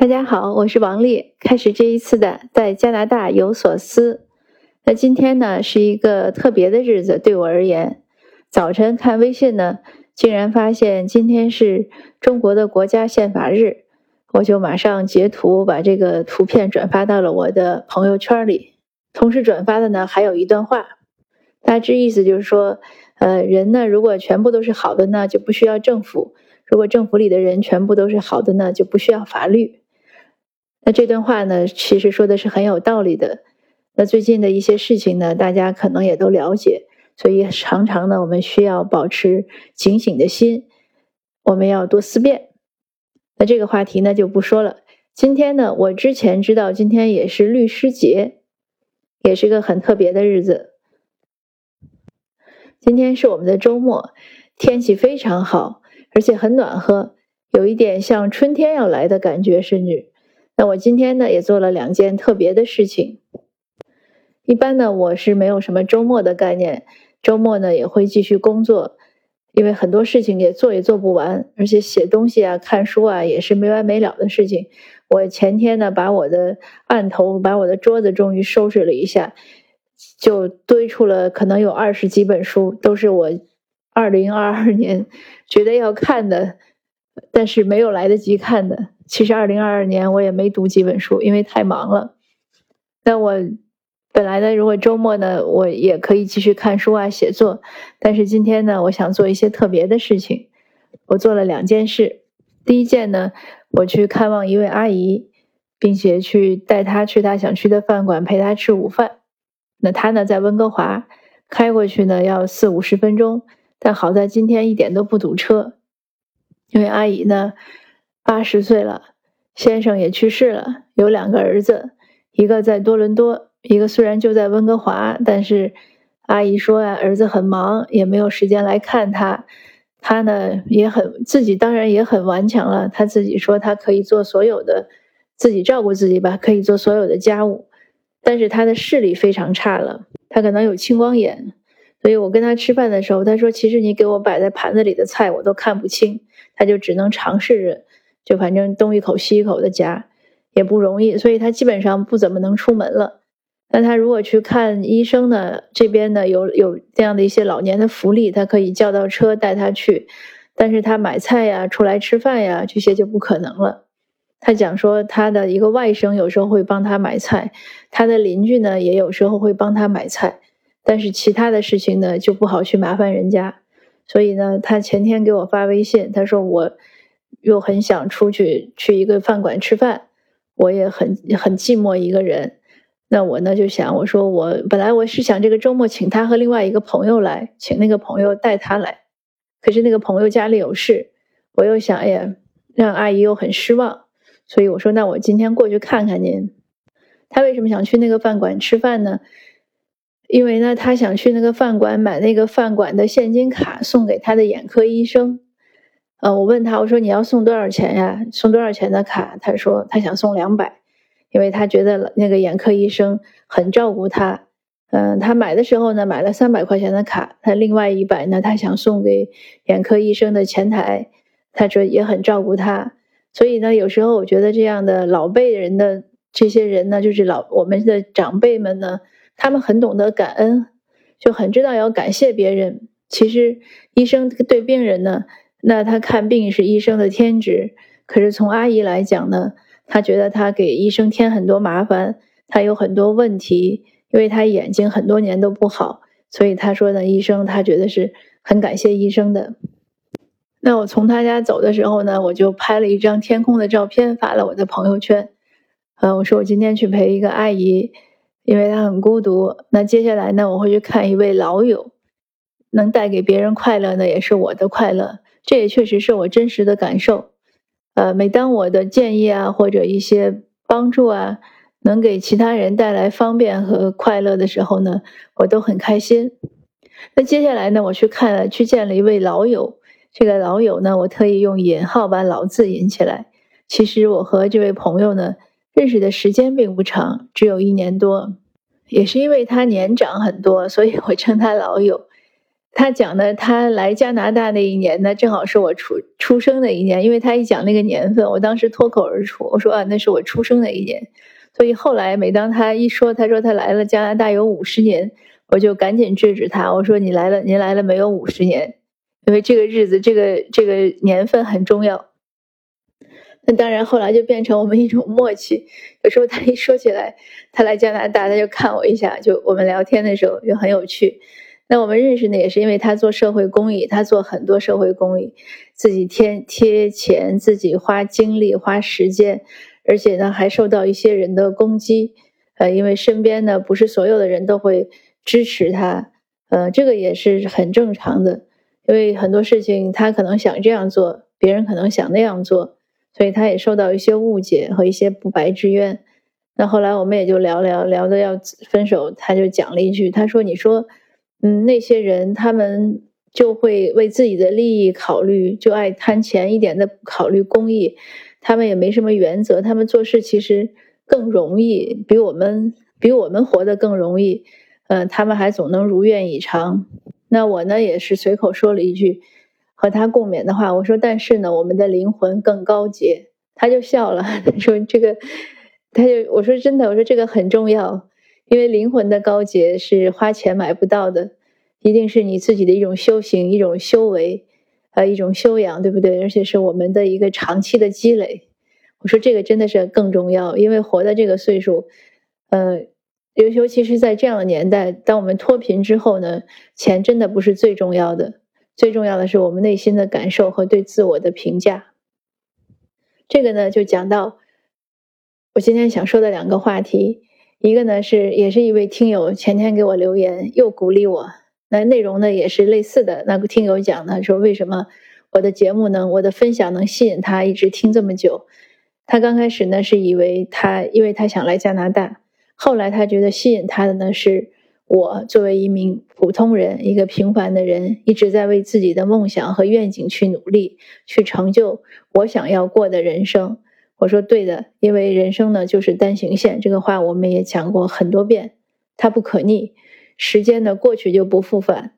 大家好，我是王丽。开始这一次的在加拿大有所思。那今天呢是一个特别的日子，对我而言，早晨看微信呢，竟然发现今天是中国的国家宪法日，我就马上截图把这个图片转发到了我的朋友圈里。同时转发的呢还有一段话，大致意思就是说，呃，人呢如果全部都是好的呢，就不需要政府；如果政府里的人全部都是好的呢，就不需要法律。那这段话呢，其实说的是很有道理的。那最近的一些事情呢，大家可能也都了解，所以常常呢，我们需要保持警醒的心，我们要多思辨。那这个话题呢就不说了。今天呢，我之前知道今天也是律师节，也是个很特别的日子。今天是我们的周末，天气非常好，而且很暖和，有一点像春天要来的感觉，甚至。那我今天呢也做了两件特别的事情。一般呢我是没有什么周末的概念，周末呢也会继续工作，因为很多事情也做也做不完，而且写东西啊、看书啊也是没完没了的事情。我前天呢把我的案头、把我的桌子终于收拾了一下，就堆出了可能有二十几本书，都是我二零二二年觉得要看的，但是没有来得及看的。其实，二零二二年我也没读几本书，因为太忙了。那我本来呢，如果周末呢，我也可以继续看书啊、写作。但是今天呢，我想做一些特别的事情。我做了两件事。第一件呢，我去看望一位阿姨，并且去带她去她想去的饭馆陪她吃午饭。那她呢，在温哥华，开过去呢要四五十分钟，但好在今天一点都不堵车，因为阿姨呢。八十岁了，先生也去世了，有两个儿子，一个在多伦多，一个虽然就在温哥华，但是阿姨说呀，儿子很忙，也没有时间来看他。他呢也很自己，当然也很顽强了。他自己说他可以做所有的，自己照顾自己吧，可以做所有的家务，但是他的视力非常差了，他可能有青光眼。所以我跟他吃饭的时候，他说其实你给我摆在盘子里的菜我都看不清，他就只能尝试着。就反正东一口西一口的夹，也不容易，所以他基本上不怎么能出门了。那他如果去看医生呢？这边呢有有这样的一些老年的福利，他可以叫到车带他去。但是他买菜呀、出来吃饭呀，这些就不可能了。他讲说，他的一个外甥有时候会帮他买菜，他的邻居呢也有时候会帮他买菜，但是其他的事情呢就不好去麻烦人家。所以呢，他前天给我发微信，他说我。又很想出去去一个饭馆吃饭，我也很很寂寞一个人。那我呢就想，我说我本来我是想这个周末请他和另外一个朋友来，请那个朋友带他来。可是那个朋友家里有事，我又想，哎呀，让阿姨又很失望。所以我说，那我今天过去看看您。他为什么想去那个饭馆吃饭呢？因为呢，他想去那个饭馆买那个饭馆的现金卡送给他的眼科医生。呃，我问他，我说你要送多少钱呀？送多少钱的卡？他说他想送两百，因为他觉得那个眼科医生很照顾他。嗯，他买的时候呢，买了三百块钱的卡，他另外一百呢，他想送给眼科医生的前台，他说也很照顾他。所以呢，有时候我觉得这样的老辈人的这些人呢，就是老我们的长辈们呢，他们很懂得感恩，就很知道要感谢别人。其实医生对病人呢。那他看病是医生的天职，可是从阿姨来讲呢，她觉得她给医生添很多麻烦，她有很多问题，因为她眼睛很多年都不好，所以她说呢，医生她觉得是很感谢医生的。那我从他家走的时候呢，我就拍了一张天空的照片发了我的朋友圈，呃，我说我今天去陪一个阿姨，因为她很孤独。那接下来呢，我会去看一位老友，能带给别人快乐呢，也是我的快乐。这也确实是我真实的感受，呃，每当我的建议啊或者一些帮助啊能给其他人带来方便和快乐的时候呢，我都很开心。那接下来呢，我去看了去见了一位老友，这个老友呢，我特意用引号把老字引起来。其实我和这位朋友呢认识的时间并不长，只有一年多，也是因为他年长很多，所以我称他老友。他讲的，他来加拿大那一年呢，正好是我出出生的一年，因为他一讲那个年份，我当时脱口而出，我说啊，那是我出生的一年。所以后来每当他一说，他说他来了加拿大有五十年，我就赶紧制止他，我说你来了，您来了没有五十年？因为这个日子，这个这个年份很重要。那当然，后来就变成我们一种默契。有时候他一说起来，他来加拿大，他就看我一下，就我们聊天的时候就很有趣。那我们认识呢，也是因为他做社会公益，他做很多社会公益，自己贴贴钱，自己花精力花时间，而且呢还受到一些人的攻击，呃，因为身边呢不是所有的人都会支持他，呃，这个也是很正常的，因为很多事情他可能想这样做，别人可能想那样做，所以他也受到一些误解和一些不白之冤。那后来我们也就聊聊聊的要分手，他就讲了一句，他说：“你说。”嗯，那些人他们就会为自己的利益考虑，就爱贪钱一点的考虑公益，他们也没什么原则，他们做事其实更容易，比我们比我们活得更容易，嗯，他们还总能如愿以偿。那我呢也是随口说了一句和他共勉的话，我说但是呢，我们的灵魂更高洁，他就笑了，他说这个，他就我说真的，我说这个很重要。因为灵魂的高洁是花钱买不到的，一定是你自己的一种修行、一种修为，呃，一种修养，对不对？而且是我们的一个长期的积累。我说这个真的是更重要，因为活到这个岁数，呃，尤尤其是在这样的年代，当我们脱贫之后呢，钱真的不是最重要的，最重要的是我们内心的感受和对自我的评价。这个呢，就讲到我今天想说的两个话题。一个呢是也是一位听友前天给我留言，又鼓励我。那内容呢也是类似的。那个听友讲呢说，为什么我的节目呢，我的分享能吸引他一直听这么久？他刚开始呢是以为他，因为他想来加拿大，后来他觉得吸引他的呢是我作为一名普通人，一个平凡的人，一直在为自己的梦想和愿景去努力，去成就我想要过的人生。我说对的，因为人生呢就是单行线，这个话我们也讲过很多遍，它不可逆，时间呢过去就不复返。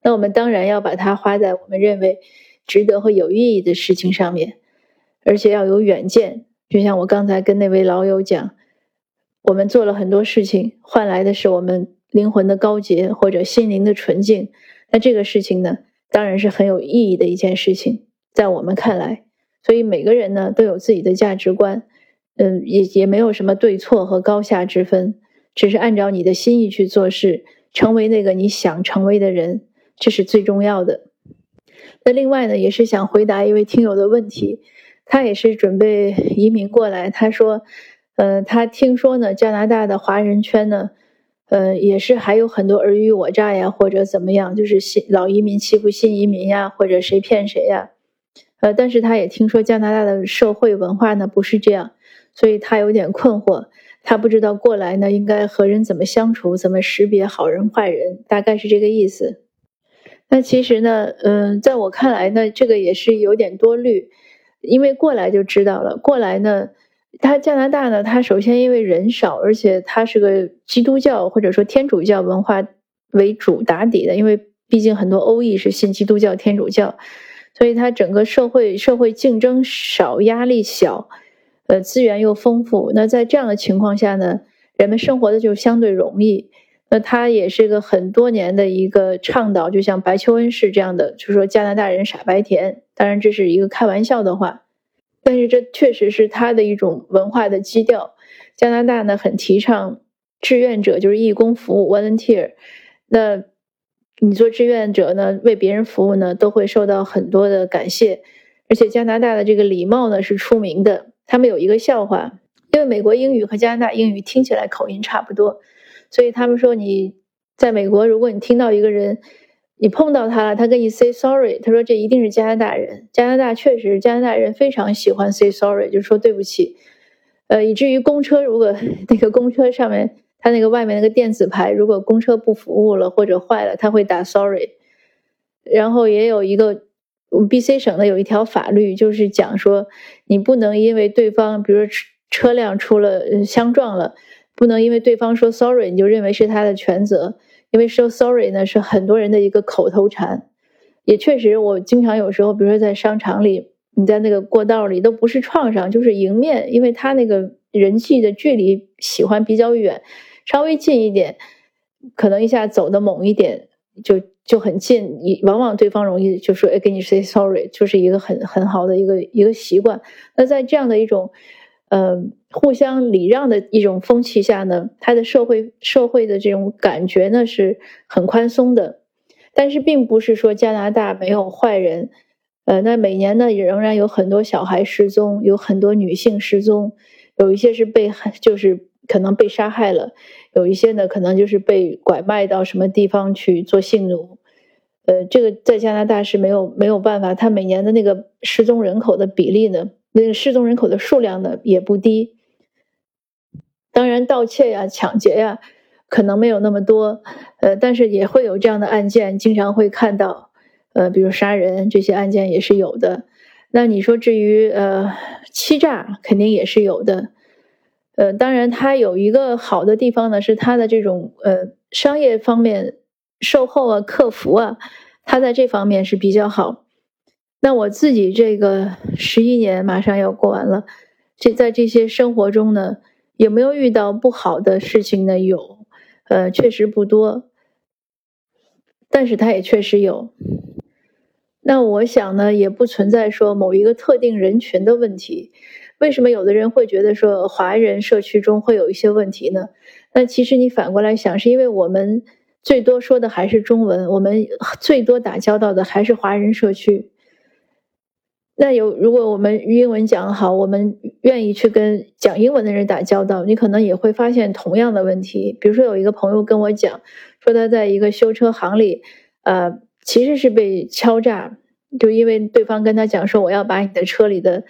那我们当然要把它花在我们认为值得和有意义的事情上面，而且要有远见。就像我刚才跟那位老友讲，我们做了很多事情，换来的是我们灵魂的高洁或者心灵的纯净。那这个事情呢，当然是很有意义的一件事情，在我们看来。所以每个人呢都有自己的价值观，嗯，也也没有什么对错和高下之分，只是按照你的心意去做事，成为那个你想成为的人，这是最重要的。那另外呢，也是想回答一位听友的问题，他也是准备移民过来，他说，呃，他听说呢，加拿大的华人圈呢，呃，也是还有很多尔虞我诈呀，或者怎么样，就是新老移民欺负新移民呀，或者谁骗谁呀。呃，但是他也听说加拿大的社会文化呢不是这样，所以他有点困惑，他不知道过来呢应该和人怎么相处，怎么识别好人坏人，大概是这个意思。那其实呢，嗯，在我看来呢，这个也是有点多虑，因为过来就知道了。过来呢，他加拿大呢，他首先因为人少，而且他是个基督教或者说天主教文化为主打底的，因为毕竟很多欧裔是信基督教、天主教。所以它整个社会社会竞争少，压力小，呃，资源又丰富。那在这样的情况下呢，人们生活的就相对容易。那他也是个很多年的一个倡导，就像白求恩式这样的，就说加拿大人傻白甜。当然这是一个开玩笑的话，但是这确实是他的一种文化的基调。加拿大呢很提倡志愿者，就是义工服务 （volunteer）。那你做志愿者呢，为别人服务呢，都会受到很多的感谢。而且加拿大的这个礼貌呢是出名的。他们有一个笑话，因为美国英语和加拿大英语听起来口音差不多，所以他们说你在美国，如果你听到一个人，你碰到他了，他跟你 say sorry，他说这一定是加拿大人。加拿大确实，加拿大人非常喜欢 say sorry，就说对不起。呃，以至于公车如果 那个公车上面。他那个外面那个电子牌，如果公车不服务了或者坏了，他会打 sorry。然后也有一个，B C 省的有一条法律，就是讲说，你不能因为对方，比如说车辆出了相撞了，不能因为对方说 sorry，你就认为是他的全责，因为说 sorry 呢是很多人的一个口头禅，也确实，我经常有时候，比如说在商场里，你在那个过道里，都不是撞上就是迎面，因为他那个人际的距离喜欢比较远，稍微近一点，可能一下走的猛一点，就就很近，你往往对方容易就说哎，给你 say sorry，就是一个很很好的一个一个习惯。那在这样的一种。呃，互相礼让的一种风气下呢，他的社会社会的这种感觉呢是很宽松的，但是并不是说加拿大没有坏人，呃，那每年呢也仍然有很多小孩失踪，有很多女性失踪，有一些是被就是可能被杀害了，有一些呢可能就是被拐卖到什么地方去做性奴，呃，这个在加拿大是没有没有办法，他每年的那个失踪人口的比例呢。那个失踪人口的数量呢也不低，当然盗窃呀、抢劫呀，可能没有那么多，呃，但是也会有这样的案件，经常会看到，呃，比如杀人这些案件也是有的。那你说至于呃欺诈，肯定也是有的，呃，当然它有一个好的地方呢，是它的这种呃商业方面售后啊、客服啊，它在这方面是比较好。那我自己这个十一年马上要过完了，这在这些生活中呢，有没有遇到不好的事情呢？有，呃，确实不多，但是它也确实有。那我想呢，也不存在说某一个特定人群的问题。为什么有的人会觉得说华人社区中会有一些问题呢？那其实你反过来想，是因为我们最多说的还是中文，我们最多打交道的还是华人社区。那有，如果我们英文讲好，我们愿意去跟讲英文的人打交道，你可能也会发现同样的问题。比如说，有一个朋友跟我讲，说他在一个修车行里，呃，其实是被敲诈，就因为对方跟他讲说，我要把你的车里的，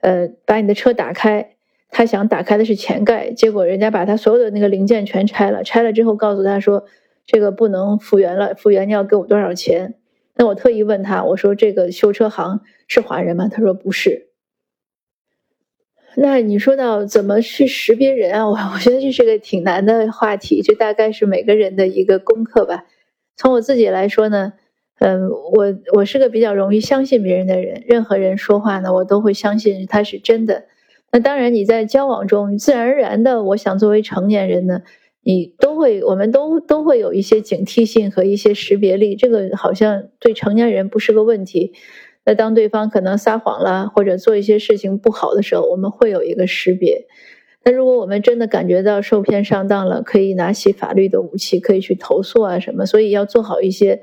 呃，把你的车打开，他想打开的是前盖，结果人家把他所有的那个零件全拆了，拆了之后告诉他说，这个不能复原了，复原你要给我多少钱？那我特意问他，我说这个修车行。是华人吗？他说不是。那你说到怎么去识别人啊？我我觉得这是个挺难的话题，这大概是每个人的一个功课吧。从我自己来说呢，嗯，我我是个比较容易相信别人的人，任何人说话呢，我都会相信他是真的。那当然，你在交往中自然而然的，我想作为成年人呢，你都会，我们都都会有一些警惕性和一些识别力，这个好像对成年人不是个问题。那当对方可能撒谎了，或者做一些事情不好的时候，我们会有一个识别。那如果我们真的感觉到受骗上当了，可以拿起法律的武器，可以去投诉啊什么。所以要做好一些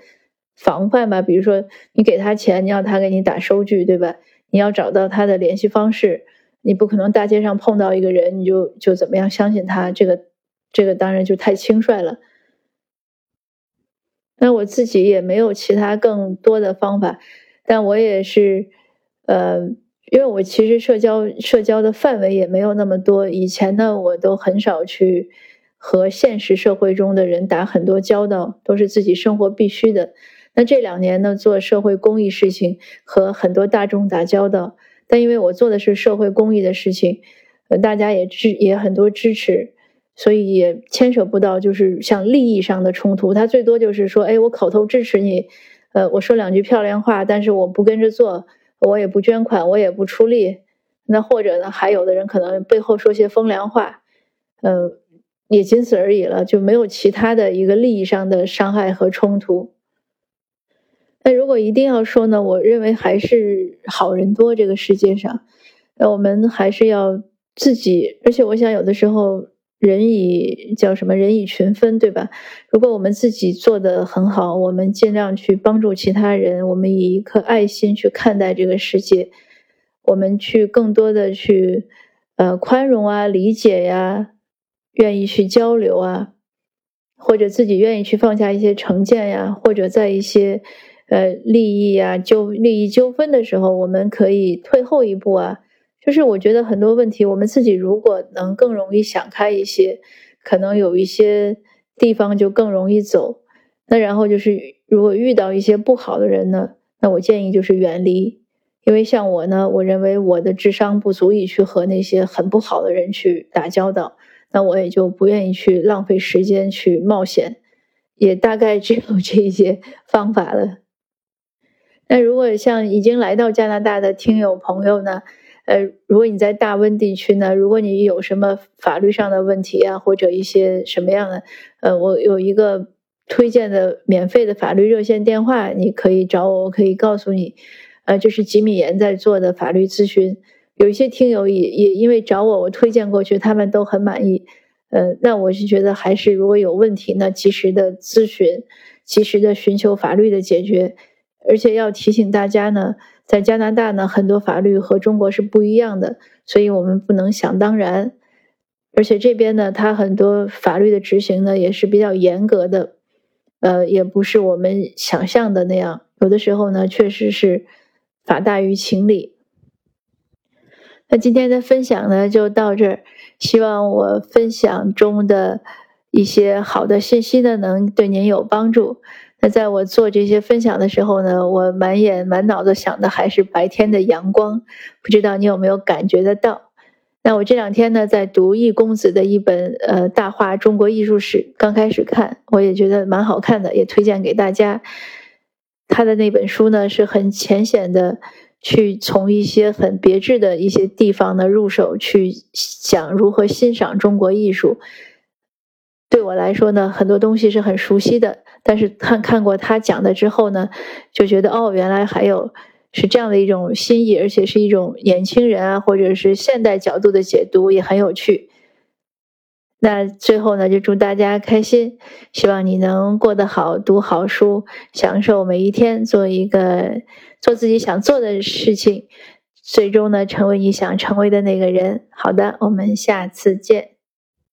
防范吧。比如说，你给他钱，你要他给你打收据，对吧？你要找到他的联系方式。你不可能大街上碰到一个人，你就就怎么样相信他？这个这个当然就太轻率了。那我自己也没有其他更多的方法。但我也是，呃，因为我其实社交社交的范围也没有那么多。以前呢，我都很少去和现实社会中的人打很多交道，都是自己生活必须的。那这两年呢，做社会公益事情，和很多大众打交道。但因为我做的是社会公益的事情，呃，大家也支也很多支持，所以也牵扯不到就是像利益上的冲突。他最多就是说，哎，我口头支持你。呃，我说两句漂亮话，但是我不跟着做，我也不捐款，我也不出力。那或者呢，还有的人可能背后说些风凉话，嗯，也仅此而已了，就没有其他的一个利益上的伤害和冲突。那如果一定要说呢，我认为还是好人多这个世界上，那我们还是要自己，而且我想有的时候。人以叫什么？人以群分，对吧？如果我们自己做的很好，我们尽量去帮助其他人，我们以一颗爱心去看待这个世界，我们去更多的去呃宽容啊、理解呀，愿意去交流啊，或者自己愿意去放下一些成见呀，或者在一些呃利益啊纠利益纠纷的时候，我们可以退后一步啊。就是我觉得很多问题，我们自己如果能更容易想开一些，可能有一些地方就更容易走。那然后就是，如果遇到一些不好的人呢，那我建议就是远离。因为像我呢，我认为我的智商不足以去和那些很不好的人去打交道，那我也就不愿意去浪费时间去冒险，也大概只有这些方法了。那如果像已经来到加拿大的听友朋友呢，呃，如果你在大温地区呢，如果你有什么法律上的问题啊，或者一些什么样的，呃，我有一个推荐的免费的法律热线电话，你可以找我，我可以告诉你，呃，就是吉米岩在做的法律咨询。有一些听友也也因为找我，我推荐过去，他们都很满意。呃，那我是觉得还是如果有问题呢，及时的咨询，及时的寻求法律的解决。而且要提醒大家呢，在加拿大呢，很多法律和中国是不一样的，所以我们不能想当然。而且这边呢，它很多法律的执行呢也是比较严格的，呃，也不是我们想象的那样。有的时候呢，确实是法大于情理。那今天的分享呢就到这儿，希望我分享中的一些好的信息呢能对您有帮助。那在我做这些分享的时候呢，我满眼满脑子想的还是白天的阳光，不知道你有没有感觉得到？那我这两天呢，在读易公子的一本呃《大话中国艺术史》，刚开始看，我也觉得蛮好看的，也推荐给大家。他的那本书呢，是很浅显的，去从一些很别致的一些地方呢入手，去讲如何欣赏中国艺术。对我来说呢，很多东西是很熟悉的。但是看看过他讲的之后呢，就觉得哦，原来还有是这样的一种心意，而且是一种年轻人啊，或者是现代角度的解读，也很有趣。那最后呢，就祝大家开心，希望你能过得好，读好书，享受每一天，做一个做自己想做的事情，最终呢，成为你想成为的那个人。好的，我们下次见。